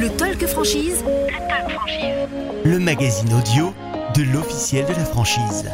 Le Talk Franchise. Le Talk Franchise. Le magazine audio de l'officiel de la franchise.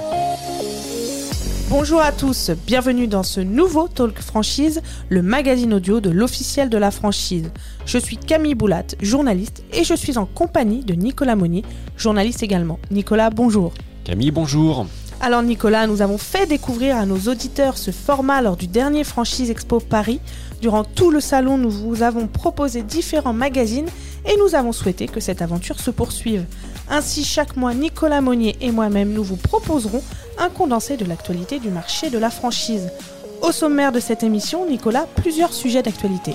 Bonjour à tous, bienvenue dans ce nouveau Talk Franchise, le magazine audio de l'officiel de la franchise. Je suis Camille Boulat, journaliste, et je suis en compagnie de Nicolas Monnier, journaliste également. Nicolas, bonjour. Camille, bonjour. Alors Nicolas, nous avons fait découvrir à nos auditeurs ce format lors du dernier Franchise Expo Paris. Durant tout le salon, nous vous avons proposé différents magazines et nous avons souhaité que cette aventure se poursuive. Ainsi, chaque mois, Nicolas Monnier et moi-même, nous vous proposerons un condensé de l'actualité du marché de la franchise. Au sommaire de cette émission, Nicolas, plusieurs sujets d'actualité.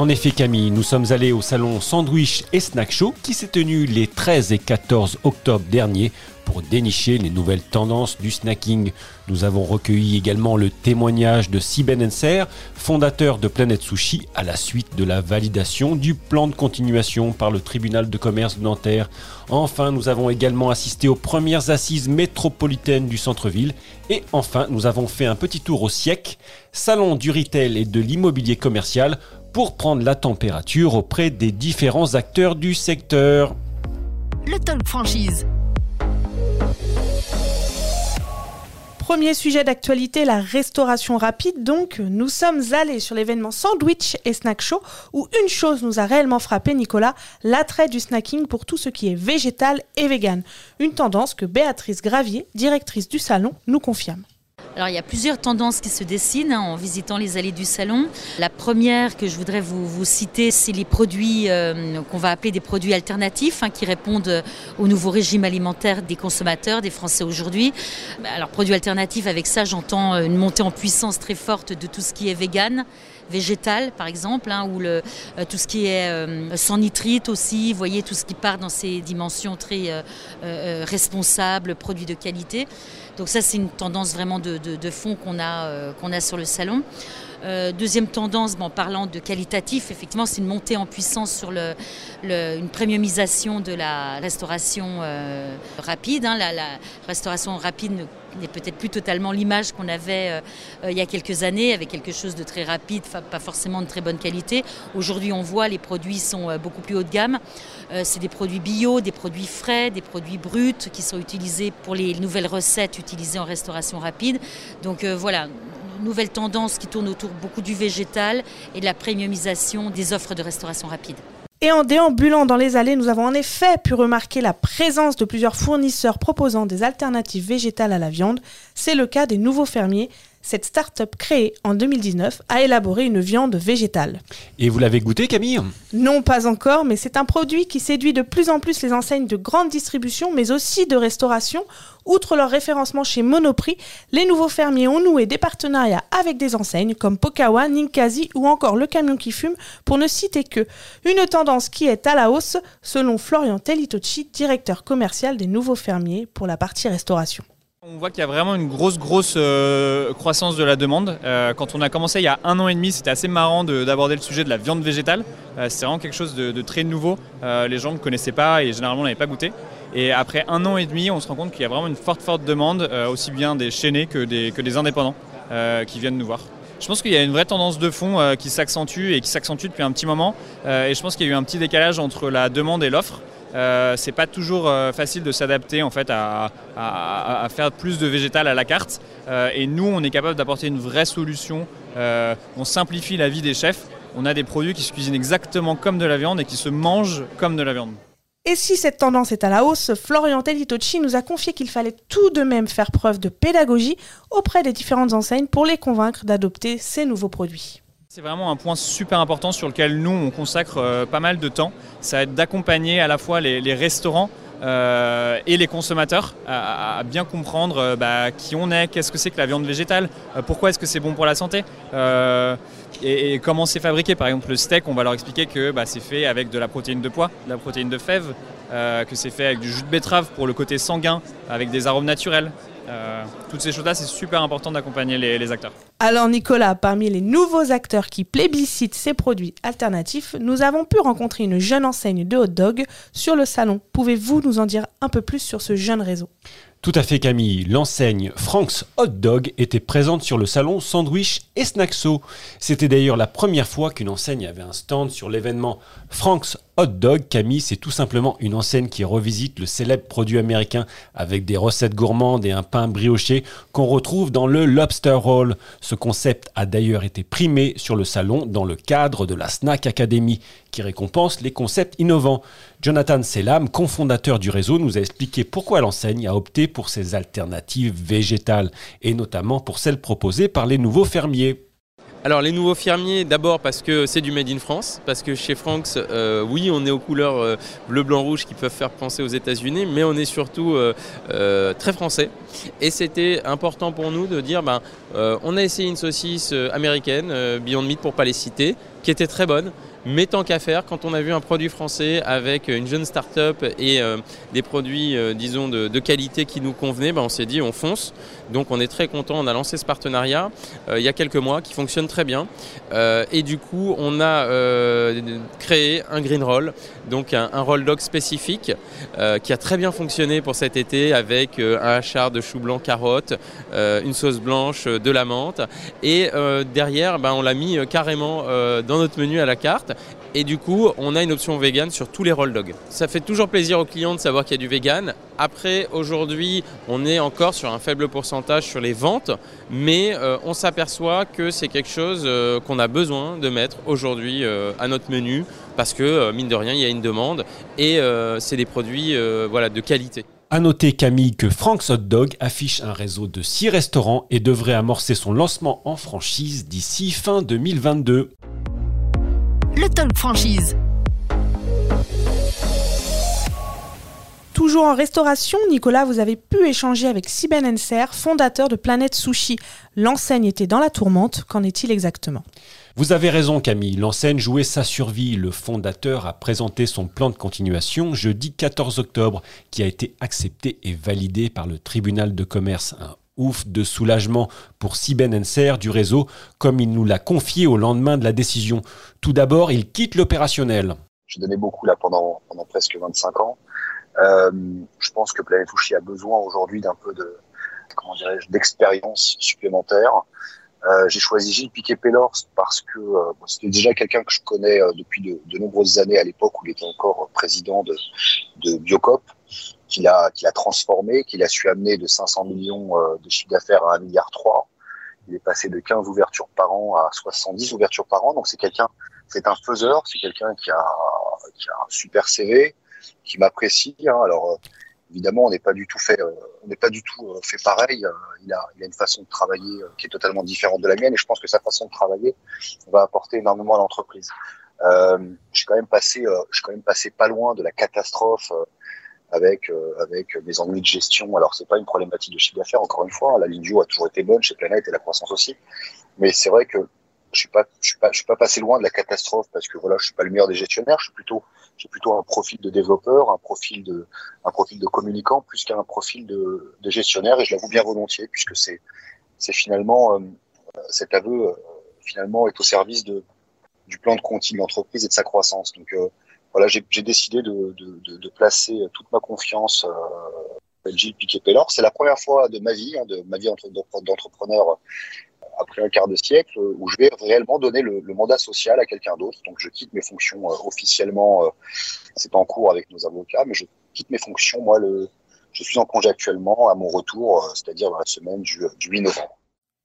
En effet, Camille, nous sommes allés au salon Sandwich et Snack Show qui s'est tenu les 13 et 14 octobre dernier pour dénicher les nouvelles tendances du snacking. Nous avons recueilli également le témoignage de Siben Enser, fondateur de Planète Sushi, à la suite de la validation du plan de continuation par le tribunal de commerce de Nanterre. Enfin, nous avons également assisté aux premières assises métropolitaines du centre-ville. Et enfin, nous avons fait un petit tour au SIEC, salon du retail et de l'immobilier commercial, pour prendre la température auprès des différents acteurs du secteur. Le Talk Franchise. Premier sujet d'actualité, la restauration rapide. Donc, nous sommes allés sur l'événement Sandwich et Snack Show où une chose nous a réellement frappé, Nicolas, l'attrait du snacking pour tout ce qui est végétal et vegan. Une tendance que Béatrice Gravier, directrice du salon, nous confirme. Alors il y a plusieurs tendances qui se dessinent hein, en visitant les allées du salon. La première que je voudrais vous, citer, c'est les produits euh, qu'on va appeler des produits alternatifs hein, qui répondent au nouveau régime alimentaire des consommateurs, des Français aujourd'hui. Alors produits alternatifs, avec ça j'entends une montée en puissance très forte de tout ce qui est vegan végétal par exemple, hein, ou le, euh, tout ce qui est euh, sans nitrite aussi, vous voyez tout ce qui part dans ces dimensions très euh, responsables, produits de qualité. Donc ça c'est une tendance vraiment de, de, fond qu'on a, qu'on a sur le salon. Deuxième tendance, en parlant de qualitatif, effectivement, c'est une montée en puissance sur le, une premiumisation de la restauration rapide. Hein. La, la, restauration rapide n'est peut-être plus totalement l'image qu'on avait euh, il y a quelques années, avec quelque chose de très rapide, pas forcément de très bonne qualité. Aujourd'hui, on voit les produits sont beaucoup plus haut de gamme. c'est des produits bio, des produits frais, des produits bruts qui sont utilisés pour les nouvelles recettes utilisées en restauration rapide. Donc voilà, nouvelle tendance qui tourne autour beaucoup du végétal et de la premiumisation des offres de restauration rapide. Et en déambulant dans les allées, nous avons en effet pu remarquer la présence de plusieurs fournisseurs proposant des alternatives végétales à la viande. C'est le cas des nouveaux fermiers. Cette start-up créée en 2019 a élaboré une viande végétale. Et vous l'avez goûté, Camille? Non, pas encore, mais c'est un produit qui séduit de plus en plus les enseignes de grande distribution, mais aussi de restauration. Outre leur référencement chez Monoprix, les nouveaux fermiers ont noué des partenariats avec des enseignes comme Pokawa, Ninkasi ou encore Le Camion qui fume, pour ne citer que. Une tendance qui est à la hausse, selon Florian Telitochi, directeur commercial des nouveaux fermiers pour la partie restauration. On voit qu'il y a vraiment une grosse grosse euh, croissance de la demande. Euh, quand on a commencé il y a un an et demi, c'était assez marrant d'aborder le sujet de la viande végétale. Euh, c'est vraiment quelque chose de, très nouveau. les gens ne connaissaient pas et généralement n'avaient pas goûté. Et après un an et demi, on se rend compte qu'il y a vraiment une forte forte demande, aussi bien des chaînés que des, que des indépendants qui viennent nous voir. Je pense qu'il y a une vraie tendance de fond qui s'accentue et qui s'accentue depuis un petit moment. Et je pense qu'il y a eu un petit décalage entre la demande et l'offre. Euh, c'est pas toujours euh, facile de s'adapter en fait à, faire plus de végétal à la carte. Euh, et nous, on est capable d'apporter une vraie solution. on simplifie la vie des chefs. On a des produits qui se cuisinent exactement comme de la viande et qui se mangent comme de la viande. Et si cette tendance est à la hausse, Florian Telitochi nous a confié qu'il fallait tout de même faire preuve de pédagogie auprès des différentes enseignes pour les convaincre d'adopter ces nouveaux produits. C'est vraiment un point super important sur lequel nous on consacre euh, pas mal de temps. Ça va être d'accompagner à la fois les, restaurants euh, et les consommateurs à, bien comprendre euh, bah, qui on est, qu'est-ce que c'est que la viande végétale, pourquoi est-ce que c'est bon pour la santé et, comment c'est fabriqué. Par exemple, le steak, on va leur expliquer que bah, c'est fait avec de la protéine de pois, de la protéine de fève, euh, que c'est fait avec du jus de betterave pour le côté sanguin, avec des arômes naturels. Toutes ces choses-là, c'est super important d'accompagner les, les acteurs. Alors Nicolas, parmi les nouveaux acteurs qui plébiscitent ces produits alternatifs, nous avons pu rencontrer une jeune enseigne de hot dog sur le salon. Pouvez-vous nous en dire un peu plus sur ce jeune réseau? Tout à fait Camille, l'enseigne Frank's Hot Dog était présente sur le salon Sandwich et Snackso. C'était d'ailleurs la première fois qu'une enseigne avait un stand sur l'événement Frank's Hot Dog. Camille, c'est tout simplement une enseigne qui revisite le célèbre produit américain avec des recettes gourmandes et un pain brioché qu'on retrouve dans le Lobster Roll. Ce concept a d'ailleurs été primé sur le salon dans le cadre de la Snack Academy qui récompense les concepts innovants. Jonathan Selam, cofondateur du réseau, nous a expliqué pourquoi l'enseigne a opté pour ces alternatives végétales et notamment pour celles proposées par les nouveaux fermiers. Alors les nouveaux fermiers, d'abord parce que c'est du Made in France, parce que chez Franks, euh, oui, on est aux couleurs euh, bleu, blanc, rouge qui peuvent faire penser aux États-Unis, mais on est surtout euh, très français. Et c'était important pour nous de dire, ben, on a essayé une saucisse américaine, Beyond Meat pour pas les citer, qui était très bonne, mais tant qu'à faire, quand on a vu un produit français avec une jeune start-up et euh, des produits, euh, disons, de, qualité qui nous convenaient, ben, on s'est dit on fonce. Donc on est très content, on a lancé ce partenariat euh, il y a quelques mois qui fonctionne très bien. et du coup, on a créé un green roll, donc un, roll dog spécifique qui a très bien fonctionné pour cet été avec un hachard de chou blanc carotte, une sauce blanche, de la menthe. Et derrière, ben, on l'a mis carrément notre menu à la carte. Et du coup, on a une option vegan sur tous les roll dogs. Ça fait toujours plaisir aux clients de savoir qu'il y a du vegan. Après, aujourd'hui, on est encore sur un faible pourcentage sur les ventes, mais euh, on s'aperçoit que c'est quelque chose euh, qu'on a besoin de mettre aujourd'hui euh, à notre menu parce que, mine de rien, il y a une demande et c'est des produits voilà, de qualité. A noter Camille que Frank's Hot Dog affiche un réseau de 6 restaurants et devrait amorcer son lancement en franchise d'ici fin 2022 le Talk Franchise. Toujours en restauration, Nicolas, vous avez pu échanger avec Siben Enser, fondateur de Planète Sushi. L'enseigne était dans la tourmente, qu'en est-il exactement? Vous avez raison Camille, l'enseigne jouait sa survie. Le fondateur a présenté son plan de continuation jeudi 14 octobre qui a été accepté et validé par le tribunal de commerce ouf de soulagement pour Siben Enser du réseau, comme il nous l'a confié au lendemain de la décision. Tout d'abord, il quitte l'opérationnel. J'ai donné beaucoup là pendant, pendant presque 25 ans. Euh, je pense que Planète Touchy a besoin aujourd'hui d'un peu de comment dirais-je d'expérience supplémentaire. Euh, j'ai choisi Gilles Piquet-Pellors parce que euh, c'était déjà quelqu'un que je connais depuis de, nombreuses années à l'époque où il était encore président de, de Biocop qu'il a, qu'il a transformé, qu'il a su amener de 500 millions euh, de chiffre d'affaires à 1 milliard 3. Il est passé de 15 ouvertures par an à 70 ouvertures par an. Donc c'est quelqu'un, c'est un faiseur, c'est quelqu'un qui a, qui a un super CV, qui m'apprécie. Hein. Alors euh, évidemment, on n'est pas du tout fait, euh, on n'est pas du tout fait pareil. Il a, il a une façon de travailler qui est totalement différente de la mienne, et je pense que sa façon de travailler va apporter énormément à l'entreprise. Euh, je suis quand même passé, je suis quand même passé pas loin de la catastrophe avec euh, avec mes ennuis de gestion. Alors c'est pas une problématique de chiffre d'affaires encore une fois. La ligne a toujours été bonne chez Planète et la croissance aussi. Mais c'est vrai que je suis pas je suis pas je suis pas passé loin de la catastrophe parce que voilà je suis pas le meilleur des gestionnaires. Je suis plutôt j'ai plutôt un profil de développeur, un profil de un profil de communicant plus qu'un profil de, de gestionnaire et je l'avoue bien volontiers puisque c'est c'est finalement euh, cet aveu euh, finalement est au service de du plan de continu de l'entreprise et de sa croissance. Donc euh, voilà, j'ai décidé de, de, de, placer toute ma confiance euh, Gilles Piquet-Pellor. C'est la première fois de ma vie, hein, de ma vie d'entrepreneur après un quart de siècle, où je vais réellement donner le, le mandat social à quelqu'un d'autre. Donc je quitte mes fonctions euh, officiellement, euh, c'est en cours avec nos avocats, mais je quitte mes fonctions. Moi, le, je suis en congé actuellement à mon retour, euh, c'est-à-dire dans la semaine du, du 8 novembre.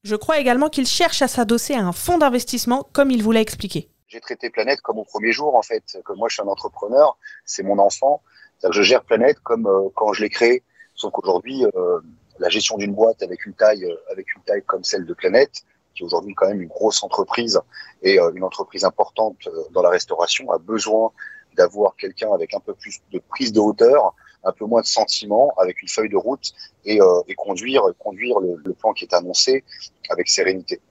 Je crois également qu'il cherche à s'adosser à un fonds d'investissement, comme il vous l'a expliqué j'ai traité Planète comme au premier jour en fait. Que moi je suis un entrepreneur, c'est mon enfant. Que je gère Planète comme euh, quand je l'ai créé. Sauf qu'aujourd'hui, euh, la gestion d'une boîte avec une taille, euh, avec une taille comme celle de Planète, qui est aujourd'hui quand même une grosse entreprise et une entreprise importante dans la restauration, a besoin d'avoir quelqu'un avec un peu plus de prise de hauteur, un peu moins de sentiments, avec une feuille de route et, et conduire, conduire le, le plan qui est annoncé avec sérénité.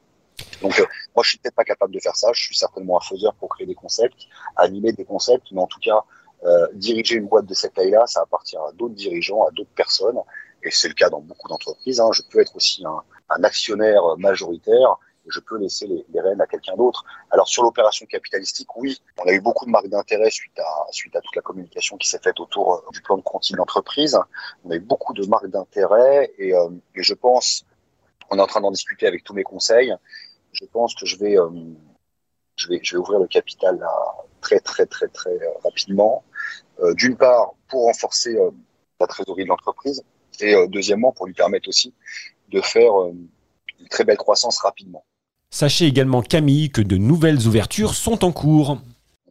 Donc, euh, moi, je suis peut-être pas capable de faire ça. Je suis certainement un faiseur pour créer des concepts, animer des concepts, mais en tout cas, euh, diriger une boîte de cette taille-là, ça appartient à d'autres dirigeants, à d'autres personnes, et c'est le cas dans beaucoup d'entreprises. Hein. Je peux être aussi un, un, actionnaire majoritaire je peux laisser les, les rênes à quelqu'un d'autre. Alors sur l'opération capitalistique, oui, on a eu beaucoup de marques d'intérêt suite à, suite à toute la communication qui s'est faite autour euh, du plan de Conti de l'entreprise. On a eu beaucoup de marques d'intérêt et, euh, et, je pense, on est en train d'en discuter avec tous mes conseils, je pense que je vais, euh, je vais, je vais ouvrir le capital là, très très très très rapidement. D'une part, pour renforcer la trésorerie de l'entreprise et deuxièmement, pour lui permettre aussi de faire une très belle croissance rapidement. Sachez également, Camille, que de nouvelles ouvertures sont en cours.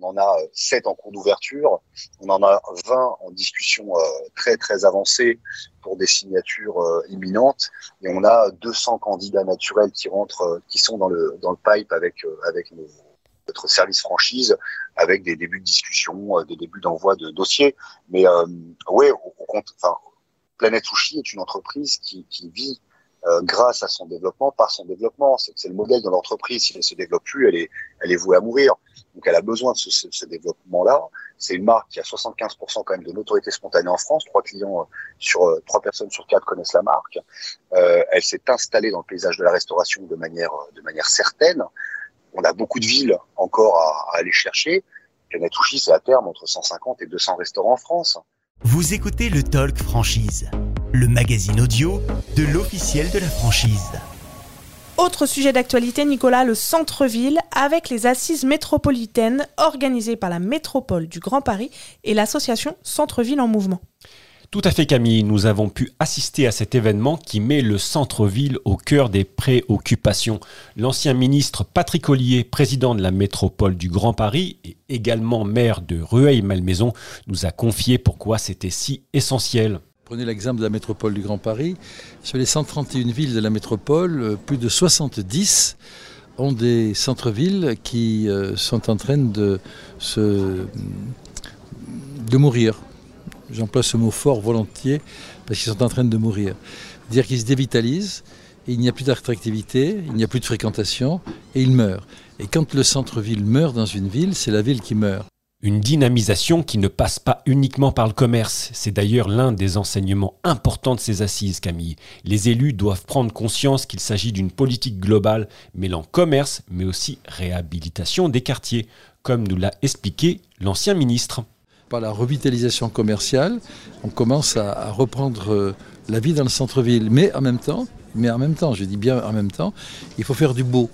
On en a 7 en cours d'ouverture, on en a 20 en discussion euh, très très avancée pour des signatures euh, imminentes, et on a 200 candidats naturels qui rentrent, euh, qui sont dans le dans le pipe avec avec notre service franchise, avec des débuts de discussion, des débuts d'envoi de dossiers. Mais euh, oui, enfin, Planète Sushi est une entreprise qui, vit euh, grâce à son développement, par son développement. C'est le modèle de l'entreprise. Si elle se développe plus, elle est, elle est vouée à mourir. Donc elle a besoin de ce, ce, ce développement-là. C'est une marque qui a 75% quand même de notoriété spontanée en France. Trois clients euh, sur euh, trois personnes sur quatre connaissent la marque. Euh, elle s'est installée dans le paysage de la restauration de manière de manière certaine. On a beaucoup de villes encore à, à aller chercher. Canatouchi, c'est à terme entre 150 et 200 restaurants en France. Vous écoutez le Talk Franchise le magazine audio de l'officiel de la franchise. Autre sujet d'actualité, Nicolas, le centre-ville avec les assises métropolitaines organisées par la métropole du Grand Paris et l'association Centre-ville en mouvement. Tout à fait Camille, nous avons pu assister à cet événement qui met le centre-ville au cœur des préoccupations. L'ancien ministre Patrick Ollier, président de la métropole du Grand Paris et également maire de Rueil-Malmaison, nous a confié pourquoi c'était si essentiel. Prenez l'exemple de la métropole du Grand Paris. Sur les 131 villes de la métropole, euh, plus de 70 ont des centres-villes qui euh, sont en train de, se, de mourir. J'emploie ce mot fort volontiers parce qu'ils sont en train de mourir. Dire qu'ils se dévitalisent, il n'y a plus d'attractivité, il n'y a plus de fréquentation et ils meurent. Et quand le centre-ville meurt dans une ville, c'est la ville qui meurt. Une dynamisation qui ne passe pas uniquement par le commerce. C'est d'ailleurs l'un des enseignements importants de ces assises, Camille. Les élus doivent prendre conscience qu'il s'agit d'une politique globale mêlant commerce, mais aussi réhabilitation des quartiers, comme nous l'a expliqué l'ancien ministre. Par la revitalisation commerciale, on commence à, reprendre euh, la vie dans le centre-ville. Mais en même temps, mais en même temps, je dis bien en même temps, il faut faire du beau.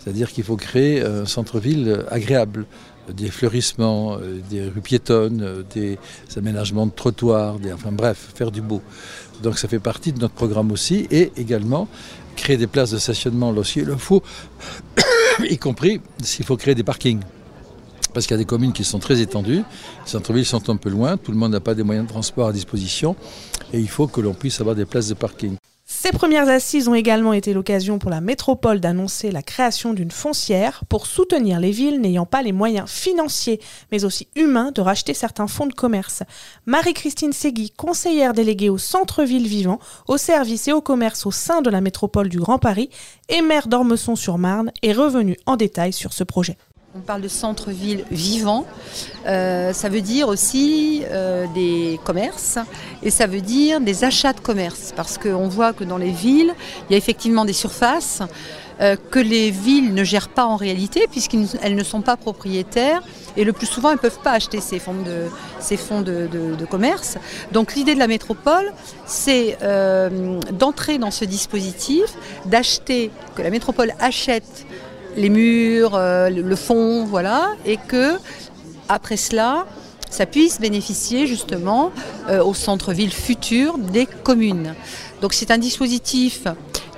C'est-à-dire qu'il faut créer un centre-ville agréable, des fleurissements, euh, des rues piétonnes, euh, des aménagements de trottoirs, enfin bref, faire du beau. Donc ça fait partie de notre programme aussi, et également créer des places de stationnement lorsqu'il le faut, y compris s'il faut créer des parkings. Parce qu'il y a des communes qui sont très étendues, les centres-villes sont un peu loin, tout le monde n'a pas des moyens de transport à disposition, et il faut que l'on puisse avoir des places de parking. Ces premières assises ont également été l'occasion pour la métropole d'annoncer la création d'une foncière pour soutenir les villes n'ayant pas les moyens financiers mais aussi humains de racheter certains fonds de commerce. Marie-Christine Segui, conseillère déléguée au centre-ville vivant, au service et au commerce au sein de la métropole du Grand Paris et maire d'Ormesson-sur-Marne, est revenue en détail sur ce projet. On parle de centre-ville vivant. Euh, ça veut dire aussi euh, des commerces et ça veut dire des achats de commerce. Parce qu'on voit que dans les villes, il y a effectivement des surfaces euh, que les villes ne gèrent pas en réalité puisqu'elles ne sont pas propriétaires et le plus souvent elles ne peuvent pas acheter ces fonds de, commerce. Donc l'idée de la métropole, c'est d'entrer dans ce dispositif, d'acheter, que la métropole achète les murs, euh, le fond, voilà, et que après cela, ça puisse bénéficier justement euh, au centre-ville futur des communes. Donc c'est un dispositif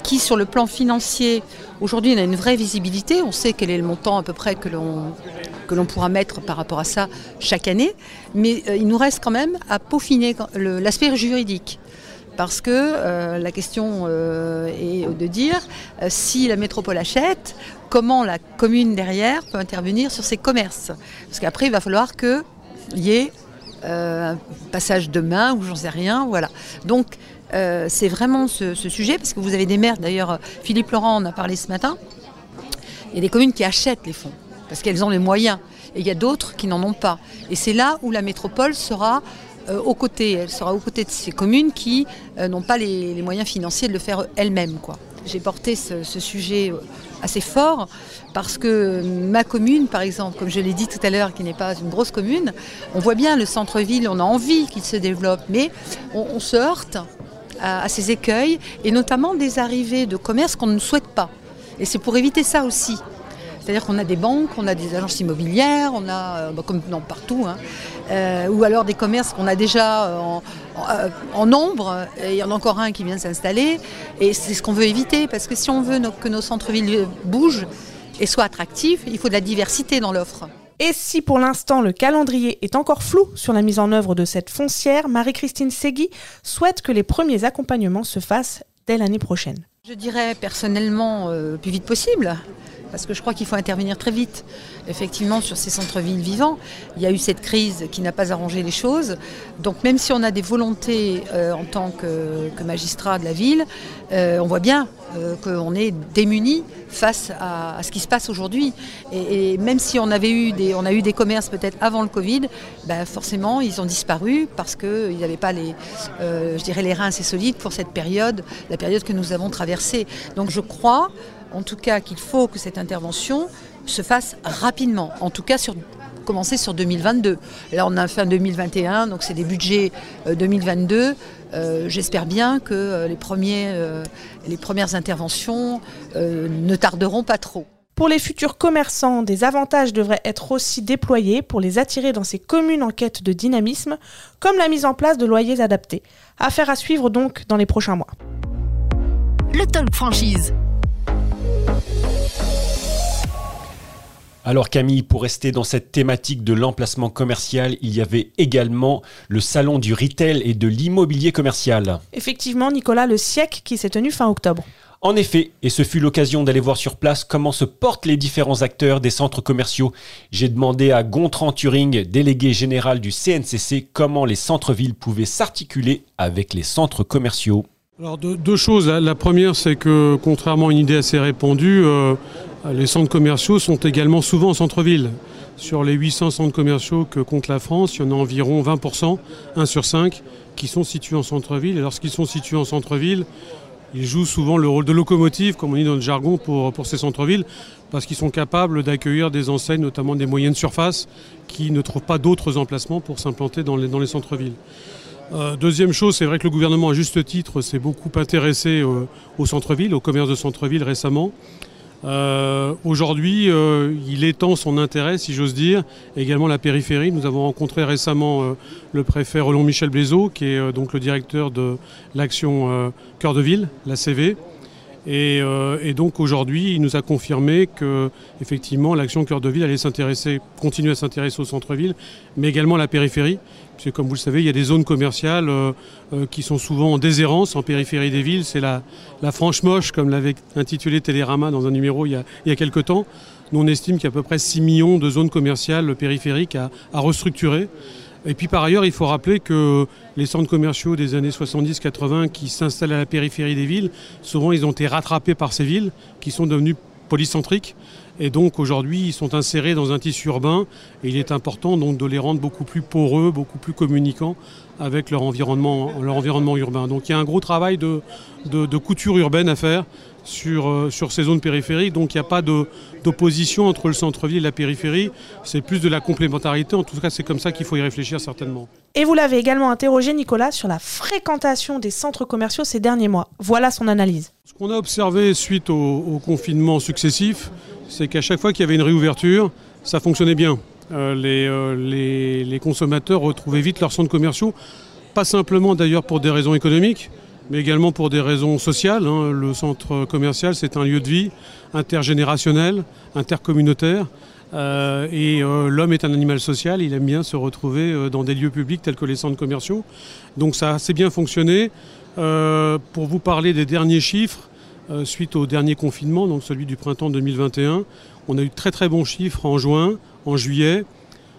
qui, sur le plan financier, aujourd'hui, on a une vraie visibilité. On sait quel est le montant à peu près que l'on pourra mettre par rapport à ça chaque année, mais euh, il nous reste quand même à peaufiner l'aspect juridique parce que euh, la question euh, est de dire euh, si la métropole achète, comment la commune derrière peut intervenir sur ses commerces. Parce qu'après, il va falloir qu'il y ait un passage de main ou j'en sais rien. Voilà. Donc, c'est vraiment ce, ce, sujet, parce que vous avez des maires, d'ailleurs, Philippe Laurent en a parlé ce matin, il y a des communes qui achètent les fonds, parce qu'elles ont les moyens. Et il y a d'autres qui n'en ont pas. Et c'est là où la métropole sera côtés, elle sera aux côtés de ces communes qui euh, n'ont pas les, moyens financiers de le faire elles-mêmes. J'ai porté ce, sujet assez fort parce que ma commune, par exemple, comme je l'ai dit tout à l'heure, qui n'est pas une grosse commune, on voit bien le centre-ville, on a envie qu'il se développe, mais on, se heurte à, ces écueils et notamment des arrivées de commerce qu'on ne souhaite pas. Et c'est pour éviter ça aussi. C'est-à-dire qu'on a des banques, on a des agences immobilières, on a, euh, bah, comme non, partout, hein, euh, ou alors des commerces qu'on a déjà en, en, nombre, et il y en a encore un qui vient de s'installer, et c'est ce qu'on veut éviter, parce que si on veut que nos centres-villes bougent et soient attractifs, il faut de la diversité dans l'offre. Et si pour l'instant le calendrier est encore flou sur la mise en œuvre de cette foncière, Marie-Christine Segui souhaite que les premiers accompagnements se fassent dès l'année prochaine. Je dirais personnellement euh, le plus vite possible parce que je crois qu'il faut intervenir très vite. Effectivement, sur ces centres-villes vivants, il y a eu cette crise qui n'a pas arrangé les choses. Donc même si on a des volontés euh, en tant que, magistrat de la ville, euh, on voit bien euh, qu'on est démunis face à, ce qui se passe aujourd'hui. Et, même si on avait eu des, on a eu des commerces peut-être avant le Covid, ben forcément ils ont disparu parce qu'ils n'avaient pas les, je dirais les reins assez solides pour cette période, la période que nous avons traversée. Donc je crois en tout cas qu'il faut que cette intervention se fasse rapidement, en tout cas sur commencer sur 2022. Là, on a fin 2021, donc c'est des budgets 2022. Euh, euh, j'espère bien que euh, les, premiers, les premières interventions ne tarderont pas trop. Pour les futurs commerçants, des avantages devraient être aussi déployés pour les attirer dans ces communes en quête de dynamisme, comme la mise en place de loyers adaptés. Affaire à suivre donc dans les prochains mois. Le Talk Franchise. Alors Camille, pour rester dans cette thématique de l'emplacement commercial, il y avait également le salon du retail et de l'immobilier commercial. Effectivement, Nicolas, le siècle qui s'est tenu fin octobre. En effet, et ce fut l'occasion d'aller voir sur place comment se portent les différents acteurs des centres commerciaux. J'ai demandé à Gontran Turing, délégué général du CNCC, comment les centres-villes pouvaient s'articuler avec les centres commerciaux. Alors deux, choses. La première, c'est que contrairement à une idée assez répandue, euh, les centres commerciaux sont également souvent en centre-ville. Sur les 800 centres commerciaux que compte la France, il y en a environ 20%, 1 sur 5, qui sont situés en centre-ville. Et lorsqu'ils sont situés en centre-ville, ils jouent souvent le rôle de locomotive, comme on dit dans le jargon, pour, pour ces centres-villes, parce qu'ils sont capables d'accueillir des enseignes, notamment des moyennes surfaces, qui ne trouvent pas d'autres emplacements pour s'implanter dans les, dans les centres-villes. Euh, deuxième chose, c'est vrai que le gouvernement, à juste titre, s'est beaucoup intéressé euh, au centre-ville, au commerce de centre-ville récemment. Euh, aujourd'hui, il étend son intérêt, si j'ose dire, également la périphérie. Nous avons rencontré récemment le préfet Roland Michel Blaiseau, qui est donc le directeur de l'action Cœur de Ville, la CV. Et, et donc aujourd'hui, il nous a confirmé que effectivement l'action Cœur de Ville allait s'intéresser, continuer à s'intéresser au centre-ville, mais également à la périphérie, parce comme vous le savez, il y a des zones commerciales euh, euh, qui sont souvent en déshérence, en périphérie des villes. C'est la, franche moche, comme l'avait intitulé Télérama dans un numéro il y a, il quelques temps. Nous, on estime qu'il y a à peu près 6 millions de zones commerciales périphériques à, à restructurer. Et puis par ailleurs, il faut rappeler que les centres commerciaux des années 70-80 qui s'installent à la périphérie des villes, souvent ils ont été rattrapés par ces villes qui sont devenues polycentriques. Et donc aujourd'hui, ils sont insérés dans un tissu urbain et il est important donc de les rendre beaucoup plus poreux, beaucoup plus communicants avec leur environnement, leur environnement urbain. Donc il y a un gros travail de, de, couture urbaine à faire sur, euh, sur ces zones périphériques. Donc il n'y a pas d'opposition entre le centre-ville et la périphérie. C'est plus de la complémentarité. En tout cas, c'est comme ça qu'il faut y réfléchir certainement. Et vous l'avez également interrogé, Nicolas, sur la fréquentation des centres commerciaux ces derniers mois. Voilà son analyse. Ce qu'on a observé suite au, au confinement successif, c'est qu'à chaque fois qu'il y avait une réouverture, ça fonctionnait bien. Euh, euh, les, consommateurs retrouvaient vite leurs centres commerciaux, pas simplement d'ailleurs pour des raisons économiques, mais également pour des raisons sociales. Hein. Le centre commercial, c'est un lieu de vie intergénérationnel, intercommunautaire. Euh, et l'homme est un animal social, il aime bien se retrouver dans des lieux publics tels que les centres commerciaux. Donc ça a assez bien fonctionné. pour vous parler des derniers chiffres, euh, suite au dernier confinement, donc celui du printemps 2021. On a eu très très bons chiffres en juin, en juillet.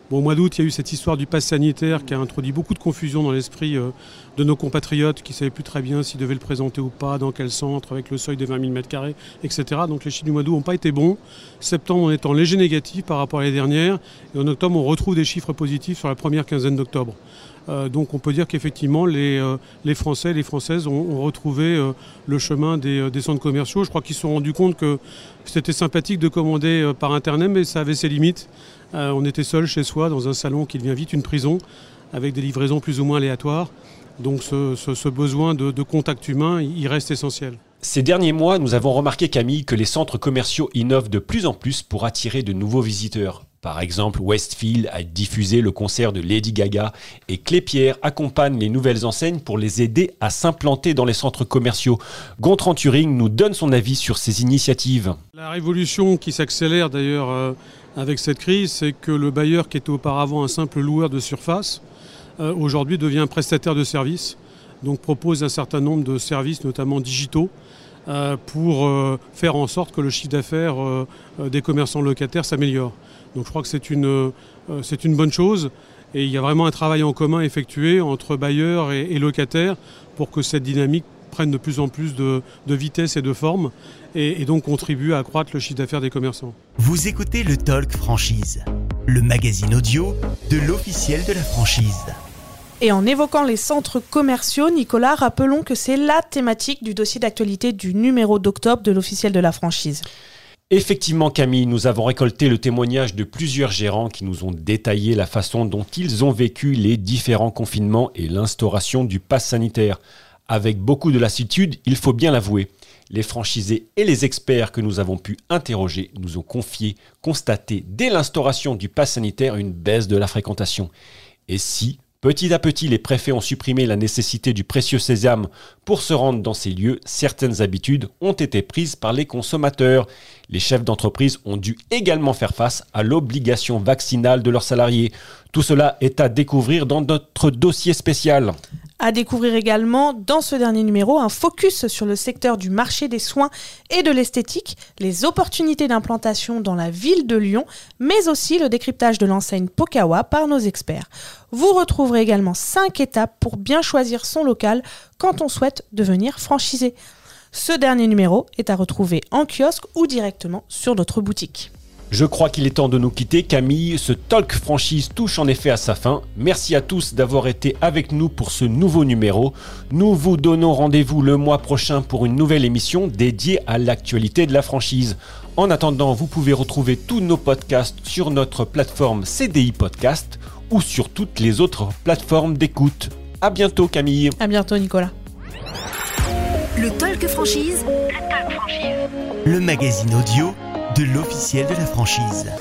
Au mois d'août, il y a eu cette histoire du pass sanitaire qui a introduit beaucoup de confusion dans l'esprit euh, de nos compatriotes qui ne savaient plus très bien s'ils devaient le présenter ou pas, dans quel centre, avec le seuil des 20 000 m2, etc. Donc les chiffres du mois d'août n'ont pas été bons. Septembre, on est en léger négatif par rapport à l'année dernière. Et en octobre, on retrouve des chiffres positifs sur la première quinzaine d'octobre. Euh, donc on peut dire qu'effectivement les, euh, Français, les Françaises ont, retrouvé euh, le chemin des, centres commerciaux. Je crois qu'ils se sont rendus compte que c'était sympathique de commander par Internet, mais ça avait ses limites. on était seul chez soi dans un salon qui devient vite une prison, avec des livraisons plus ou moins aléatoires. Donc ce, ce, besoin de, de contact humain, il reste essentiel. Ces derniers mois, nous avons remarqué, Camille, que les centres commerciaux innovent de plus en plus pour attirer de nouveaux visiteurs. Par exemple, Westfield a diffusé le concert de Lady Gaga et Clépierre accompagne les nouvelles enseignes pour les aider à s'implanter dans les centres commerciaux. Gontran Turing nous donne son avis sur ces initiatives. La révolution qui s'accélère d'ailleurs euh, avec cette crise, c'est que le bailleur qui était auparavant un simple loueur de surface, euh, aujourd'hui devient un prestataire de services, donc propose un certain nombre de services, notamment digitaux, euh, pour faire en sorte que le chiffre d'affaires des commerçants locataires s'améliore. Donc je crois que c'est une, euh, c'est une bonne chose. Et il y a vraiment un travail en commun effectué entre bailleurs et, locataires pour que cette dynamique prenne de plus en plus de, vitesse et de forme et, et, donc contribue à accroître le chiffre d'affaires des commerçants. Vous écoutez le Talk Franchise, le magazine audio de l'officiel de la franchise. Et en évoquant les centres commerciaux, Nicolas, rappelons que c'est la thématique du dossier d'actualité du numéro d'octobre de l'officiel de la franchise. Effectivement, Camille, nous avons récolté le témoignage de plusieurs gérants qui nous ont détaillé la façon dont ils ont vécu les différents confinements et l'instauration du pass sanitaire. Avec beaucoup de lassitude, il faut bien l'avouer. Les franchisés et les experts que nous avons pu interroger nous ont confié, constaté dès l'instauration du pass sanitaire une baisse de la fréquentation. Et si, Petit à petit, les préfets ont supprimé la nécessité du précieux sésame pour se rendre dans ces lieux. Certaines habitudes ont été prises par les consommateurs. Les chefs d'entreprise ont dû également faire face à l'obligation vaccinale de leurs salariés. Tout cela est à découvrir dans notre dossier spécial. À découvrir également dans ce dernier numéro un focus sur le secteur du marché des soins et de l'esthétique, les opportunités d'implantation dans la ville de Lyon, mais aussi le décryptage de l'enseigne Pokawa par nos experts. Vous retrouverez également 5 étapes pour bien choisir son local quand on souhaite devenir franchisé. Ce dernier numéro est à retrouver en kiosque ou directement sur notre boutique. Je crois qu'il est temps de nous quitter, Camille. Ce talk franchise touche en effet à sa fin. Merci à tous d'avoir été avec nous pour ce nouveau numéro. Nous vous donnons rendez-vous le mois prochain pour une nouvelle émission dédiée à l'actualité de la franchise. En attendant, vous pouvez retrouver tous nos podcasts sur notre plateforme CDI Podcast ou sur toutes les autres plateformes d'écoute. À bientôt, Camille. À bientôt, Nicolas. Le talk franchise. Le talk franchise. Le magazine audio de l'officiel de la franchise.